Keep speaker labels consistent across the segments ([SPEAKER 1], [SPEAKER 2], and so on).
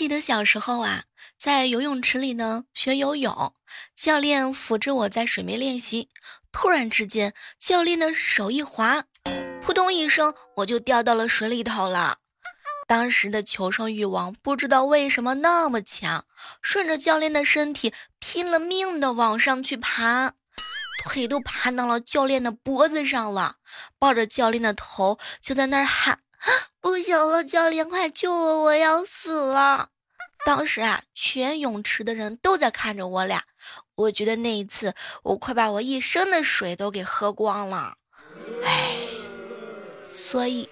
[SPEAKER 1] 记得小时候啊，在游泳池里呢学游泳，教练扶着我在水面练习。突然之间，教练的手一滑，扑通一声，我就掉到了水里头了。当时的求生欲望不知道为什么那么强，顺着教练的身体拼了命的往上去爬，腿都爬到了教练的脖子上了，抱着教练的头就在那儿喊。不行了，教练，快救我！我要死了。当时啊，全泳池的人都在看着我俩。我觉得那一次，我快把我一身的水都给喝光了。唉，所以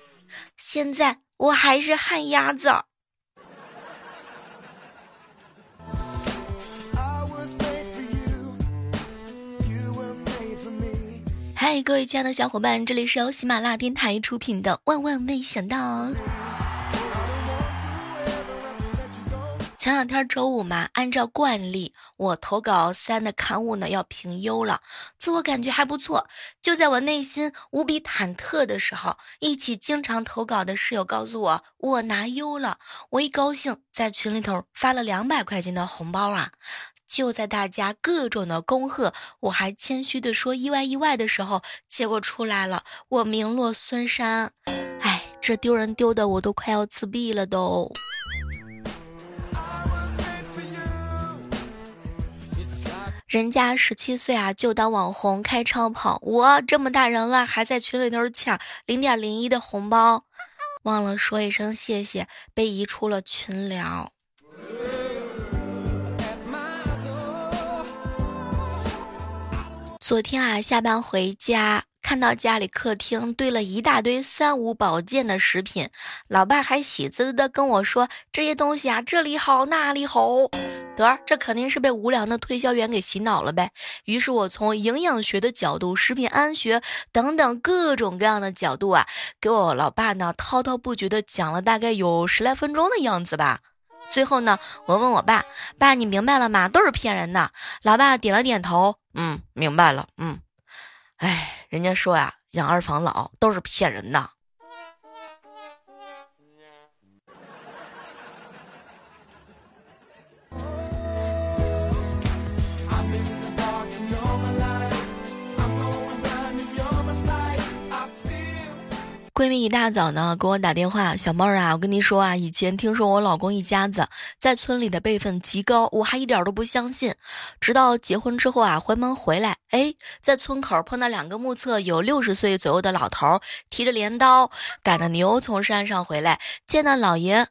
[SPEAKER 1] 现在我还是旱鸭子。嗨，各位亲爱的小伙伴，这里是由喜马拉雅电台出品的《万万没想到》。前两天周五嘛，按照惯例，我投稿三的刊物呢要评优了，自我感觉还不错。就在我内心无比忐忑的时候，一起经常投稿的室友告诉我我拿优了，我一高兴，在群里头发了两百块钱的红包啊。就在大家各种的恭贺，我还谦虚的说意外意外的时候，结果出来了，我名落孙山。哎，这丢人丢的我都快要自闭了都。人家十七岁啊就当网红开超跑，我这么大人了还在群里头抢零点零一的红包，忘了说一声谢谢，被移出了群聊。昨天啊，下班回家，看到家里客厅堆了一大堆三无保健的食品，老爸还喜滋滋的跟我说这些东西啊，这里好那里好，得儿，这肯定是被无良的推销员给洗脑了呗。于是我从营养学的角度、食品安学等等各种各样的角度啊，给我老爸呢滔滔不绝的讲了大概有十来分钟的样子吧。最后呢，我问我爸：“爸，你明白了吗？都是骗人的。”老爸点了点头：“嗯，明白了。”嗯，哎，人家说呀，养儿防老都是骗人的。闺蜜一大早呢给我打电话，小妹儿啊，我跟你说啊，以前听说我老公一家子在村里的辈分极高，我还一点都不相信。直到结婚之后啊，回门回来，哎，在村口碰到两个目测有六十岁左右的老头，提着镰刀赶着牛从山上回来，见到老爷，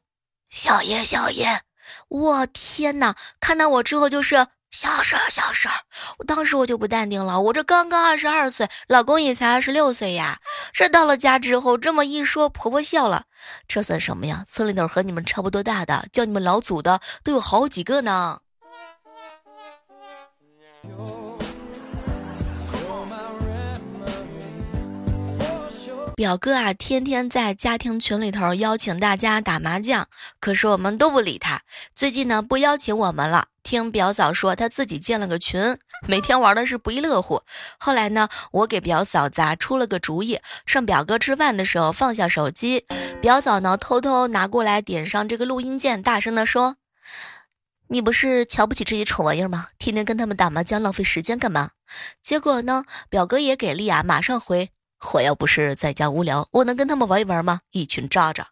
[SPEAKER 1] 小爷小爷，我天哪！看到我之后就是。小事儿，小事儿，我当时我就不淡定了。我这刚刚二十二岁，老公也才二十六岁呀。这到了家之后，这么一说，婆婆笑了。这算什么呀？村里头和你们差不多大的，叫你们老祖的都有好几个呢。表哥啊，天天在家庭群里头邀请大家打麻将，可是我们都不理他。最近呢，不邀请我们了。听表嫂说，他自己建了个群，每天玩的是不亦乐乎。后来呢，我给表嫂子啊出了个主意，趁表哥吃饭的时候放下手机，表嫂呢偷偷拿过来，点上这个录音键，大声的说：“你不是瞧不起这些丑玩意儿吗？天天跟他们打麻将，浪费时间干嘛？”结果呢，表哥也给力啊，马上回。我要不是在家无聊，我能跟他们玩一玩吗？一群渣渣。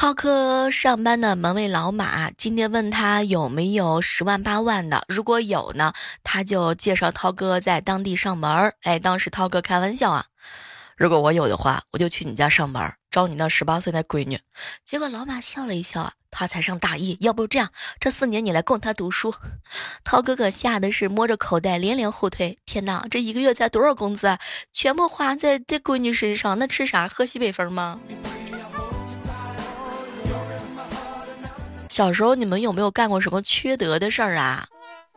[SPEAKER 1] 涛哥上班的门卫老马今天问他有没有十万八万的，如果有呢，他就介绍涛哥在当地上门。哎，当时涛哥开玩笑啊。如果我有的话，我就去你家上班，招你那十八岁的闺女。结果老马笑了一笑，他才上大一，要不这样，这四年你来供他读书。涛哥哥吓得是摸着口袋连连后退。天哪，这一个月才多少工资啊？全部花在这闺女身上，那吃啥？喝西北风吗？小时候你们有没有干过什么缺德的事儿啊？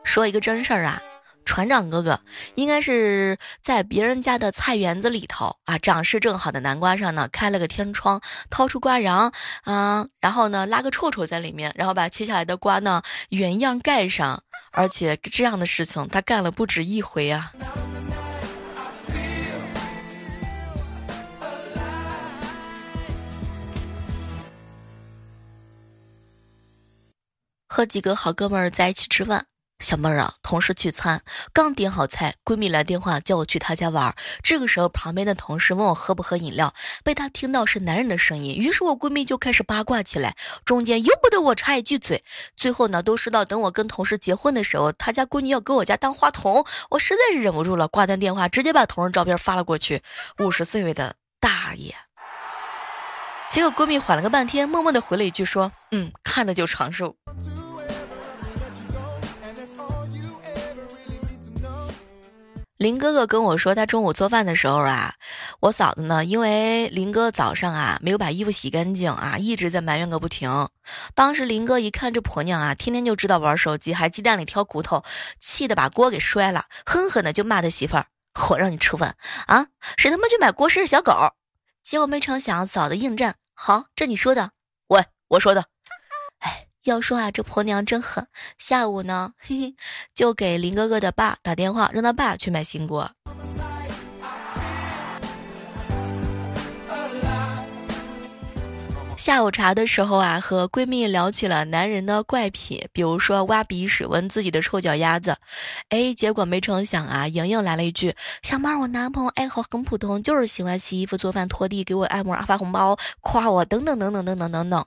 [SPEAKER 1] 说一个真事儿啊。船长哥哥应该是在别人家的菜园子里头啊，长势正好的南瓜上呢开了个天窗，掏出瓜瓤啊，然后呢拉个臭臭在里面，然后把切下来的瓜呢原样盖上，而且这样的事情他干了不止一回啊。几个好哥们儿在一起吃饭。小妹儿啊，同事聚餐，刚点好菜，闺蜜来电话叫我去她家玩。这个时候，旁边的同事问我喝不喝饮料，被她听到是男人的声音，于是我闺蜜就开始八卦起来，中间由不得我插一句嘴。最后呢，都说到等我跟同事结婚的时候，他家闺女要给我家当花童，我实在是忍不住了，挂断电话，直接把同事照片发了过去。五十岁的大爷，结果闺蜜缓了个半天，默默的回了一句说：“嗯，看着就长寿。”林哥哥跟我说，他中午做饭的时候啊，我嫂子呢，因为林哥早上啊没有把衣服洗干净啊，一直在埋怨个不停。当时林哥一看这婆娘啊，天天就知道玩手机，还鸡蛋里挑骨头，气得把锅给摔了，狠狠的就骂他媳妇儿：“我让你吃饭啊，谁他妈去买锅是小狗？”结果没成想，嫂子应战：“好，这你说的，喂，我说的。”要说啊，这婆娘真狠。下午呢，嘿嘿，就给林哥哥的爸打电话，让他爸去买新锅。下午茶的时候啊，和闺蜜聊起了男人的怪癖，比如说挖鼻屎、闻自己的臭脚丫子。哎，结果没成想啊，莹莹来了一句：“小猫，我男朋友爱好很普通，就是喜欢洗衣服、做饭、拖地、给我按摩、发红包、夸我，等等等等等等等等。”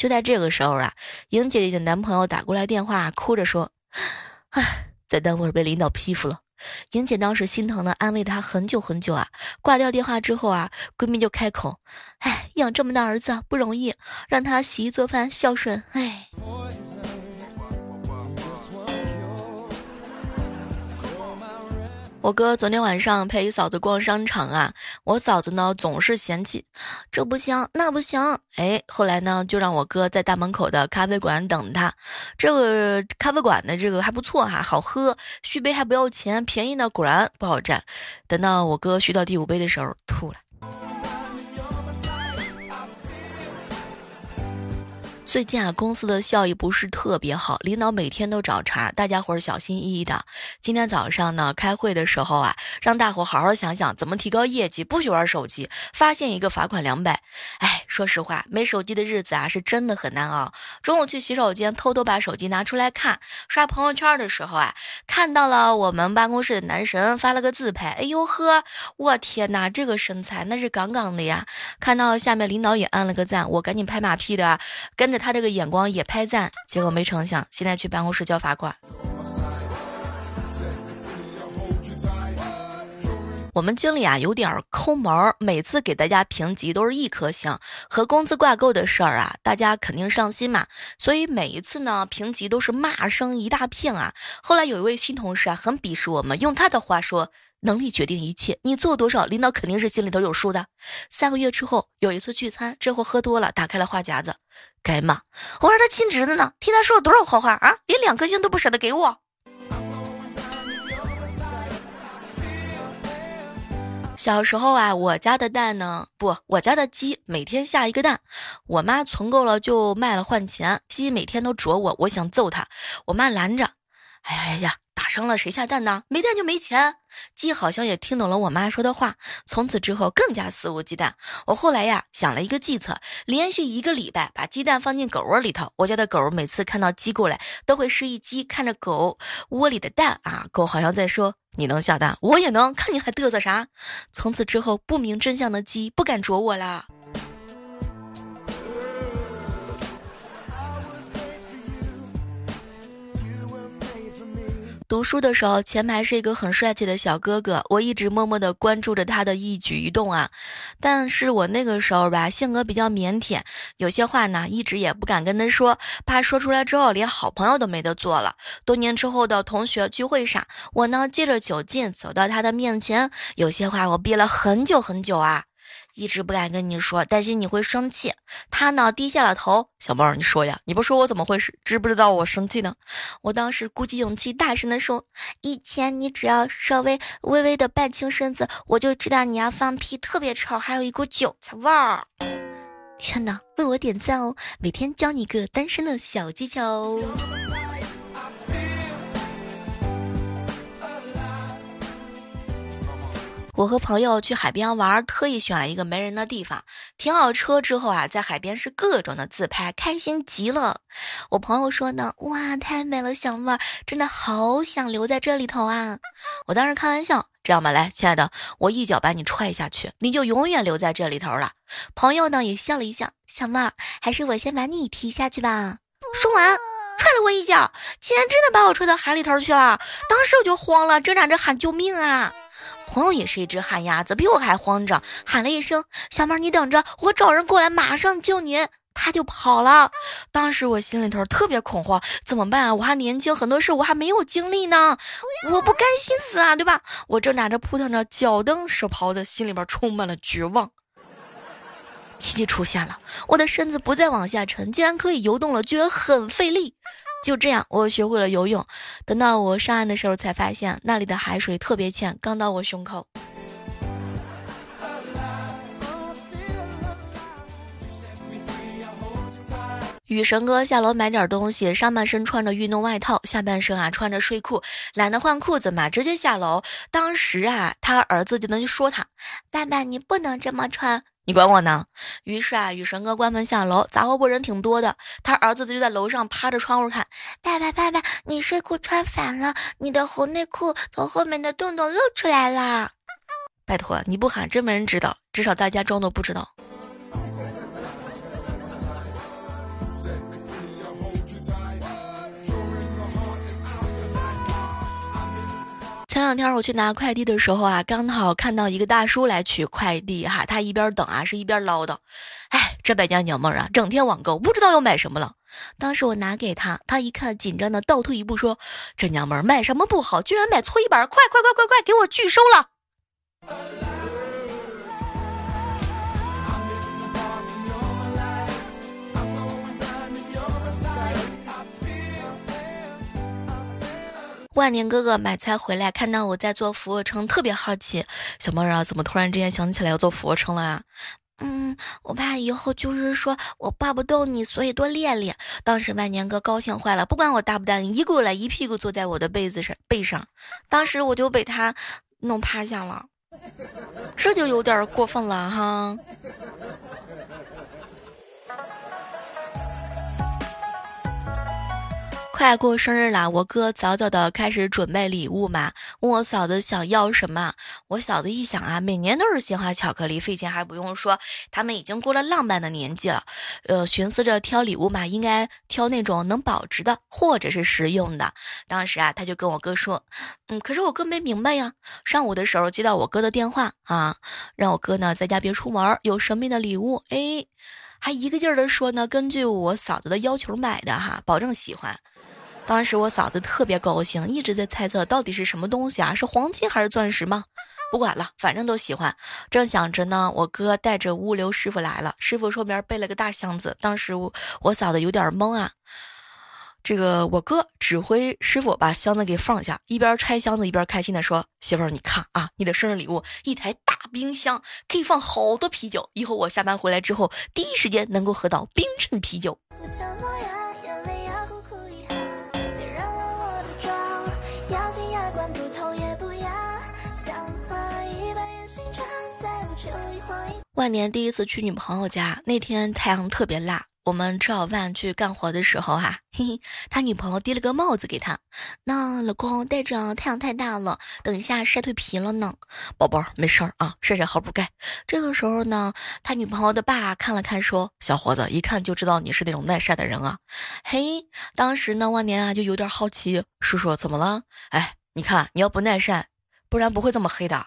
[SPEAKER 1] 就在这个时候啊，莹姐姐的男朋友打过来电话，哭着说：“唉，在单位被领导批复了。”莹姐当时心疼的安慰她很久很久啊。挂掉电话之后啊，闺蜜就开口：“唉，养这么大儿子不容易，让他洗衣做饭孝顺。”唉。我哥昨天晚上陪嫂子逛商场啊，我嫂子呢总是嫌弃，这不行那不行，哎，后来呢就让我哥在大门口的咖啡馆等他。这个咖啡馆的这个还不错哈，好喝，续杯还不要钱，便宜呢，果然不好占。等到我哥续到第五杯的时候，吐了。最近啊，公司的效益不是特别好，领导每天都找茬，大家伙儿小心翼翼的。今天早上呢，开会的时候啊，让大伙好好想想怎么提高业绩，不许玩手机，发现一个罚款两百。哎，说实话，没手机的日子啊，是真的很难熬。中午去洗手间，偷偷把手机拿出来看，刷朋友圈的时候啊，看到了我们办公室的男神发了个自拍，哎呦呵，我天哪，这个身材那是杠杠的呀！看到下面领导也按了个赞，我赶紧拍马屁的，跟着。他这个眼光也拍赞，结果没成想，现在去办公室交罚款。我们经理啊有点抠门，每次给大家评级都是一颗星，和工资挂钩的事儿啊，大家肯定上心嘛，所以每一次呢评级都是骂声一大片啊。后来有一位新同事啊很鄙视我们，用他的话说。能力决定一切，你做多少，领导肯定是心里头有数的。三个月之后，有一次聚餐，这货喝多了，打开了话匣子，该骂。我说他亲侄子呢，替他说了多少好话啊，连两颗星都不舍得给我。小时候啊，我家的蛋呢，不，我家的鸡每天下一个蛋，我妈存够了就卖了换钱。鸡每天都啄我，我想揍它，我妈拦着。哎呀呀！打伤了谁下蛋呢？没蛋就没钱。鸡好像也听懂了我妈说的话，从此之后更加肆无忌惮。我后来呀想了一个计策，连续一个礼拜把鸡蛋放进狗窝里头。我家的狗每次看到鸡过来，都会示意鸡看着狗窝里的蛋啊。狗好像在说：“你能下蛋，我也能，看你还嘚瑟啥？”从此之后，不明真相的鸡不敢啄我啦。读书的时候，前排是一个很帅气的小哥哥，我一直默默的关注着他的一举一动啊。但是我那个时候吧，性格比较腼腆，有些话呢，一直也不敢跟他说，怕说出来之后连好朋友都没得做了。多年之后的同学聚会上，我呢借着酒劲走到他的面前，有些话我憋了很久很久啊。一直不敢跟你说，担心你会生气。他呢低下了头，小妹儿，你说呀，你不说我怎么会是知不知道我生气呢？我当时鼓起勇气，大声的说：“以前你只要稍微微微的半倾身子，我就知道你要放屁，特别臭，还有一股韭菜味儿。”天哪，为我点赞哦！每天教你一个单身的小技巧哦。我和朋友去海边玩，特意选了一个没人的地方，停好车之后啊，在海边是各种的自拍，开心极了。我朋友说呢，哇，太美了，小妹儿，真的好想留在这里头啊！我当时开玩笑，这样吧，来，亲爱的，我一脚把你踹下去，你就永远留在这里头了。朋友呢也笑了一笑，小妹儿，还是我先把你踢下去吧。说完，踹了我一脚，竟然真的把我踹到海里头去了。当时我就慌了，挣扎着喊救命啊！朋友也是一只旱鸭子，比我还慌张，喊了一声：“小妹，你等着，我找人过来，马上救你。”他就跑了。当时我心里头特别恐慌，怎么办啊？我还年轻，很多事我还没有经历呢，我不甘心死啊，对吧？我挣扎着扑腾着，脚蹬手刨的，心里边充满了绝望。奇迹出现了，我的身子不再往下沉，竟然可以游动了，居然很费力。就这样，我学会了游泳。等到我上岸的时候，才发现那里的海水特别浅，刚到我胸口。雨神哥下楼买点东西，上半身穿着运动外套，下半身啊穿着睡裤，懒得换裤子嘛，直接下楼。当时啊，他儿子就能说他：“爸爸，你不能这么穿。”你管我呢？于是啊，雨神哥关门下楼，杂货铺人挺多的，他儿子就在楼上趴着窗户看。爸爸，爸爸，你睡裤穿反了，你的红内裤从后面的洞洞露出来了。拜托，你不喊真没人知道，至少大家装作不知道。前两天我去拿快递的时候啊，刚好看到一个大叔来取快递哈，他一边等啊是一边唠叨，哎，这败家娘们儿啊，整天网购，不知道要买什么了。当时我拿给他，他一看紧张的倒退一步说：“这娘们儿买什么不好，居然买搓衣板，快快快快快，给我拒收了。”万年哥哥买菜回来，看到我在做俯卧撑，特别好奇。小猫儿啊，怎么突然之间想起来要做俯卧撑了啊？嗯，我怕以后就是说我抱不动你，所以多练练。当时万年哥高兴坏了，不管我答不答应，一过来一屁股坐在我的被子上背上。当时我就被他弄趴下了，这就有点过分了哈。快过生日啦！我哥早早的开始准备礼物嘛，问我嫂子想要什么。我嫂子一想啊，每年都是鲜花巧克力，费钱还不用说，他们已经过了浪漫的年纪了。呃，寻思着挑礼物嘛，应该挑那种能保值的或者是实用的。当时啊，他就跟我哥说，嗯，可是我哥没明白呀。上午的时候接到我哥的电话啊，让我哥呢在家别出门，有神秘的礼物。哎，还一个劲儿的说呢，根据我嫂子的要求买的哈，保证喜欢。当时我嫂子特别高兴，一直在猜测到底是什么东西啊？是黄金还是钻石吗？不管了，反正都喜欢。正想着呢，我哥带着物流师傅来了，师傅后边背了个大箱子。当时我我嫂子有点懵啊。这个我哥指挥师傅把箱子给放下，一边拆箱子一边开心的说：“媳妇儿，你看啊，你的生日礼物，一台大冰箱，可以放好多啤酒。以后我下班回来之后，第一时间能够喝到冰镇啤酒。”万年第一次去女朋友家，那天太阳特别辣，我们吃好饭去干活的时候，哈，嘿嘿，他女朋友递了个帽子给他，那老公戴着太阳太大了，等一下晒蜕皮了呢。宝宝没事儿啊，晒晒好补钙。这个时候呢，他女朋友的爸看了看，说：“小伙子，一看就知道你是那种耐晒的人啊。”嘿，当时呢，万年啊就有点好奇，叔叔怎么了？哎，你看你要不耐晒，不然不会这么黑的。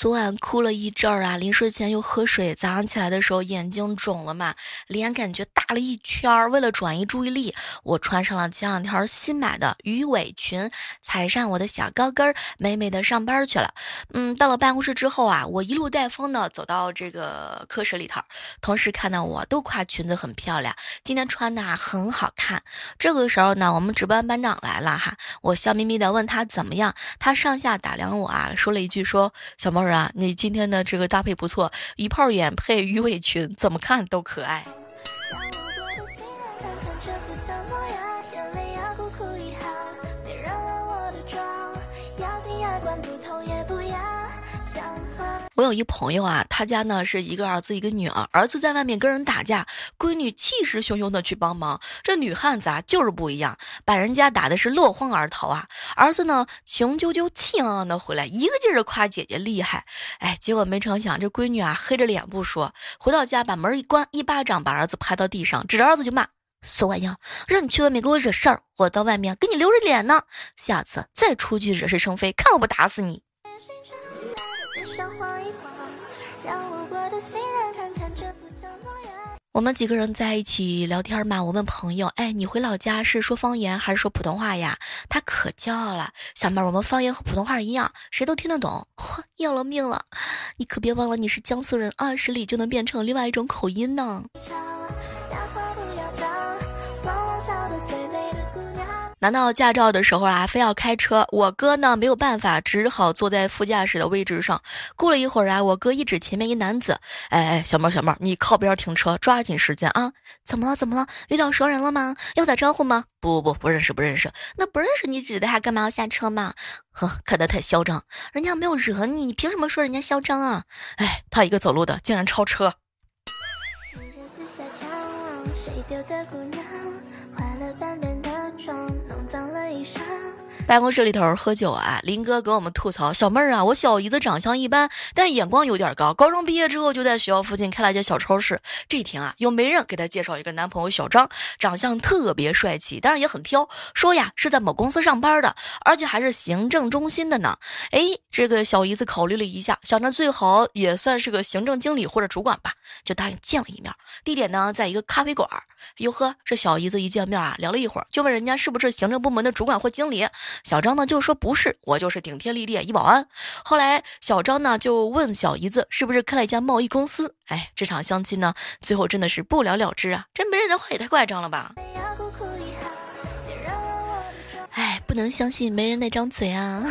[SPEAKER 1] 昨晚哭了一阵儿啊，临睡前又喝水，早上起来的时候眼睛肿了嘛，脸感觉大了一圈儿。为了转移注意力，我穿上了前两天新买的鱼尾裙，踩上我的小高跟儿，美美的上班去了。嗯，到了办公室之后啊，我一路带风的走到这个科室里头，同事看到我都夸裙子很漂亮，今天穿的很好看。这个时候呢，我们值班班长来了哈，我笑眯眯的问他怎么样，他上下打量我啊，说了一句说小妹儿。啊，你今天的这个搭配不错，一泡眼配鱼尾裙，怎么看都可爱。我有一朋友啊，他家呢是一个儿子一个女儿，儿子在外面跟人打架，闺女气势汹汹的去帮忙。这女汉子啊就是不一样，把人家打的是落荒而逃啊。儿子呢雄赳赳气昂昂的回来，一个劲儿的夸姐姐厉害。哎，结果没成想这闺女啊黑着脸不说，回到家把门一关，一巴掌把儿子拍到地上，指着儿子就骂：死玩意，让你去外面给我惹事儿，我到外面给你留着脸呢。下次再出去惹是生非，看我不打死你。我们几个人在一起聊天嘛，我问朋友：“哎，你回老家是说方言还是说普通话呀？”他可骄傲了，小妹儿，我们方言和普通话一样，谁都听得懂。嚯，要了命了！你可别忘了，你是江苏人，二十里就能变成另外一种口音呢。拿到驾照的时候啊，非要开车，我哥呢没有办法，只好坐在副驾驶的位置上。过了一会儿啊，我哥一指前面一男子，哎哎，小猫小猫，你靠边停车，抓紧时间啊！怎么了？怎么了？遇到熟人了吗？要打招呼吗？不不不，不认识不认识。那不认识你指的还干嘛要下车嘛？呵，看他太嚣张，人家没有惹你，你凭什么说人家嚣张啊？哎，他一个走路的竟然超车。谁丢的姑娘办公室里头喝酒啊，林哥给我们吐槽：“小妹儿啊，我小姨子长相一般，但眼光有点高。高中毕业之后就在学校附近开了家小超市。这天啊，有媒人给她介绍一个男朋友小张，长相特别帅气，但是也很挑，说呀是在某公司上班的，而且还是行政中心的呢。哎，这个小姨子考虑了一下，想着最好也算是个行政经理或者主管吧，就答应见了一面。地点呢，在一个咖啡馆。哟呵，这小姨子一见面啊，聊了一会儿，就问人家是不是行政部门的主管或经理。小张呢就说不是，我就是顶天立地一保安。后来小张呢就问小姨子是不是开了一家贸易公司。哎，这场相亲呢最后真的是不了了之啊！这没人的话也太夸张了吧！哎，不能相信没人那张嘴啊！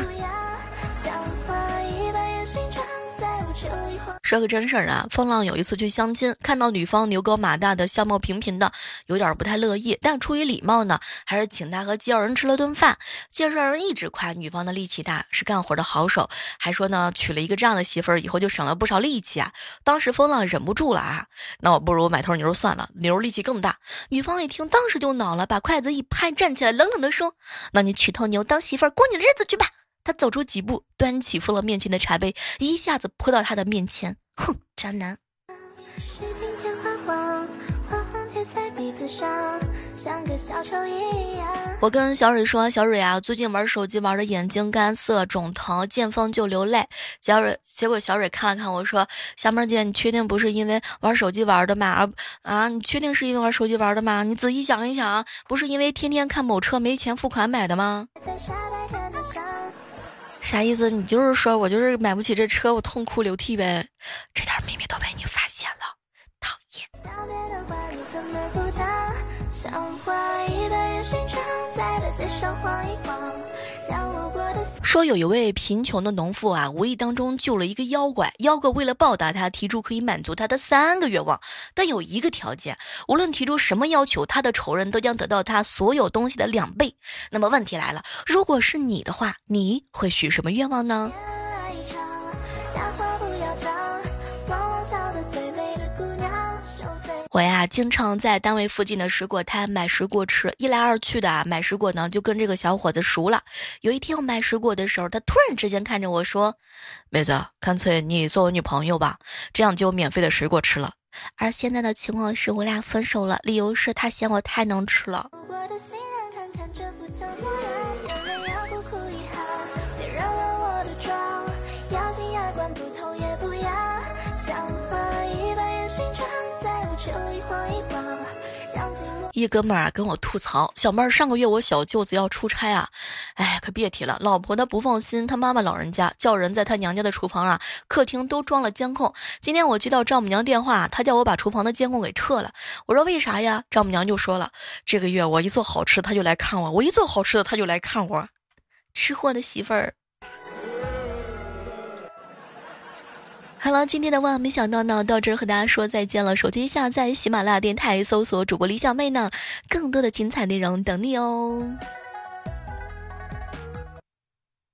[SPEAKER 1] 说个真事儿啊，风浪有一次去相亲，看到女方牛高马大的，相貌平平的，有点不太乐意，但出于礼貌呢，还是请他和介绍人吃了顿饭。介绍人一直夸女方的力气大，是干活的好手，还说呢，娶了一个这样的媳妇儿以后就省了不少力气啊。当时风浪忍不住了啊，那我不如买头牛算了，牛力气更大。女方一听，当时就恼了，把筷子一拍，站起来，冷冷的说：“那你娶头牛当媳妇儿，过你的日子去吧。”他走出几步，端起风浪面前的茶杯，一下子泼到他的面前。哼，渣男。我跟小蕊说：“小蕊啊，最近玩手机玩的眼睛干涩、肿疼，见风就流泪。”小蕊，结果小蕊看了看我说：“小妹姐，你确定不是因为玩手机玩的吗？啊啊，你确定是因为玩手机玩的吗？你仔细想一想，不是因为天天看某车没钱付款买的吗？”啥意思？你就是说我就是买不起这车，我痛哭流涕呗？这点秘密都被你发现了，讨厌。说有一位贫穷的农妇啊，无意当中救了一个妖怪，妖怪为了报答他，提出可以满足他的三个愿望，但有一个条件，无论提出什么要求，他的仇人都将得到他所有东西的两倍。那么问题来了，如果是你的话，你会许什么愿望呢？我呀，经常在单位附近的水果摊买水果吃，一来二去的啊，买水果呢就跟这个小伙子熟了。有一天我买水果的时候，他突然之间看着我说：“妹子，干脆你做我女朋友吧，这样就有免费的水果吃了。”而现在的情况是我俩分手了，理由是他嫌我太能吃了。一哥们儿跟我吐槽，小妹儿上个月我小舅子要出差啊，哎，可别提了，老婆她不放心，她妈妈老人家叫人在她娘家的厨房啊、客厅都装了监控。今天我接到丈母娘电话，她叫我把厨房的监控给撤了。我说为啥呀？丈母娘就说了，这个月我一做好吃，她就来看我；我一做好吃的，她就来看我。吃货的媳妇儿。好了，今天的万没想到呢，到这儿和大家说再见了。手机下载喜马拉雅电台，搜索主播李小妹呢，更多的精彩内容等你哦。